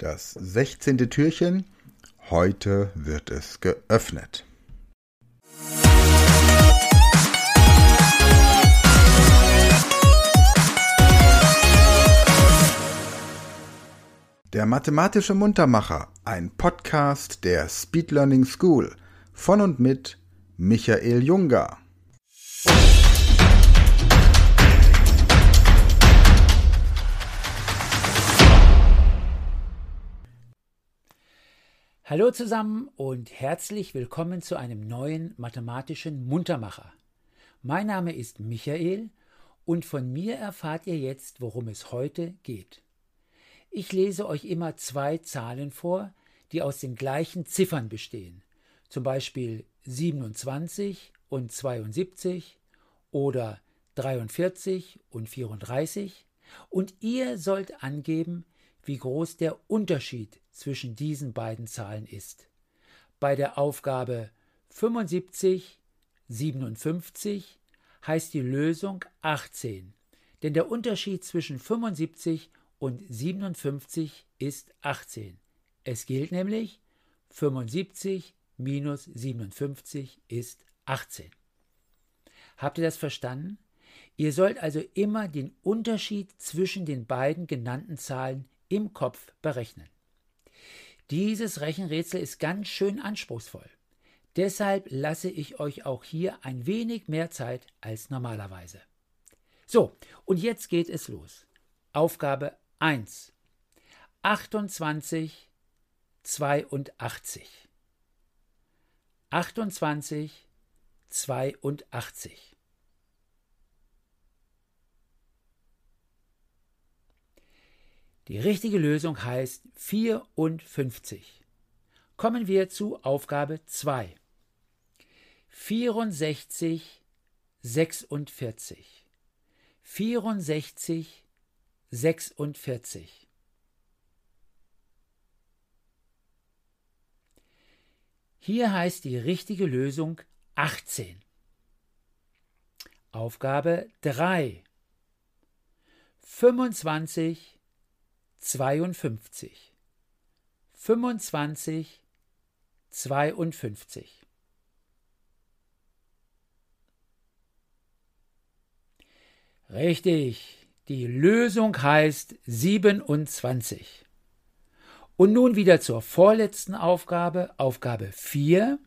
Das 16. Türchen. Heute wird es geöffnet. Der mathematische Muntermacher, ein Podcast der Speed Learning School von und mit Michael Junger. Hallo zusammen und herzlich willkommen zu einem neuen mathematischen Muntermacher. Mein Name ist Michael und von mir erfahrt ihr jetzt, worum es heute geht. Ich lese euch immer zwei Zahlen vor, die aus den gleichen Ziffern bestehen, zum Beispiel 27 und 72 oder 43 und 34, und ihr sollt angeben, wie groß der Unterschied zwischen diesen beiden Zahlen ist. Bei der Aufgabe 75, 57 heißt die Lösung 18, denn der Unterschied zwischen 75 und 57 ist 18. Es gilt nämlich, 75 minus 57 ist 18. Habt ihr das verstanden? Ihr sollt also immer den Unterschied zwischen den beiden genannten Zahlen im Kopf berechnen. Dieses Rechenrätsel ist ganz schön anspruchsvoll. Deshalb lasse ich euch auch hier ein wenig mehr Zeit als normalerweise. So, und jetzt geht es los. Aufgabe 1. 28, 82. 28, 82. Die richtige Lösung heißt 54. Kommen wir zu Aufgabe 2. 64, 46. 64, 46. Hier heißt die richtige Lösung 18. Aufgabe 3. 25, 52. 25, 52. Richtig, die Lösung heißt 27. Und nun wieder zur vorletzten Aufgabe, Aufgabe 4.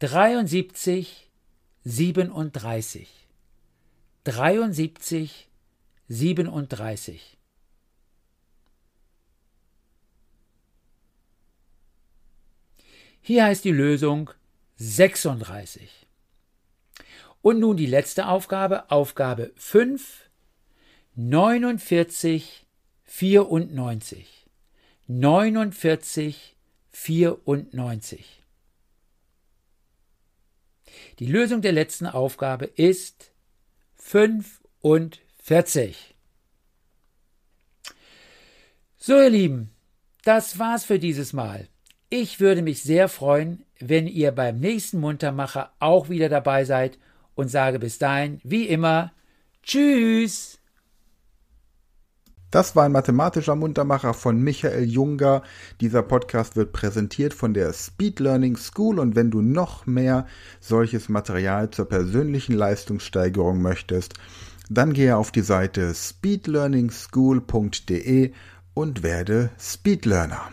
73, 37. 73, 37. Hier heißt die Lösung 36. Und nun die letzte Aufgabe, Aufgabe 5, 49, 94. 49, 94. Die Lösung der letzten Aufgabe ist 45. So, ihr Lieben, das war's für dieses Mal. Ich würde mich sehr freuen, wenn ihr beim nächsten Muntermacher auch wieder dabei seid und sage bis dahin, wie immer, Tschüss! Das war ein mathematischer Muntermacher von Michael Junger. Dieser Podcast wird präsentiert von der Speed Learning School und wenn du noch mehr solches Material zur persönlichen Leistungssteigerung möchtest, dann gehe auf die Seite speedlearningschool.de und werde Speedlearner.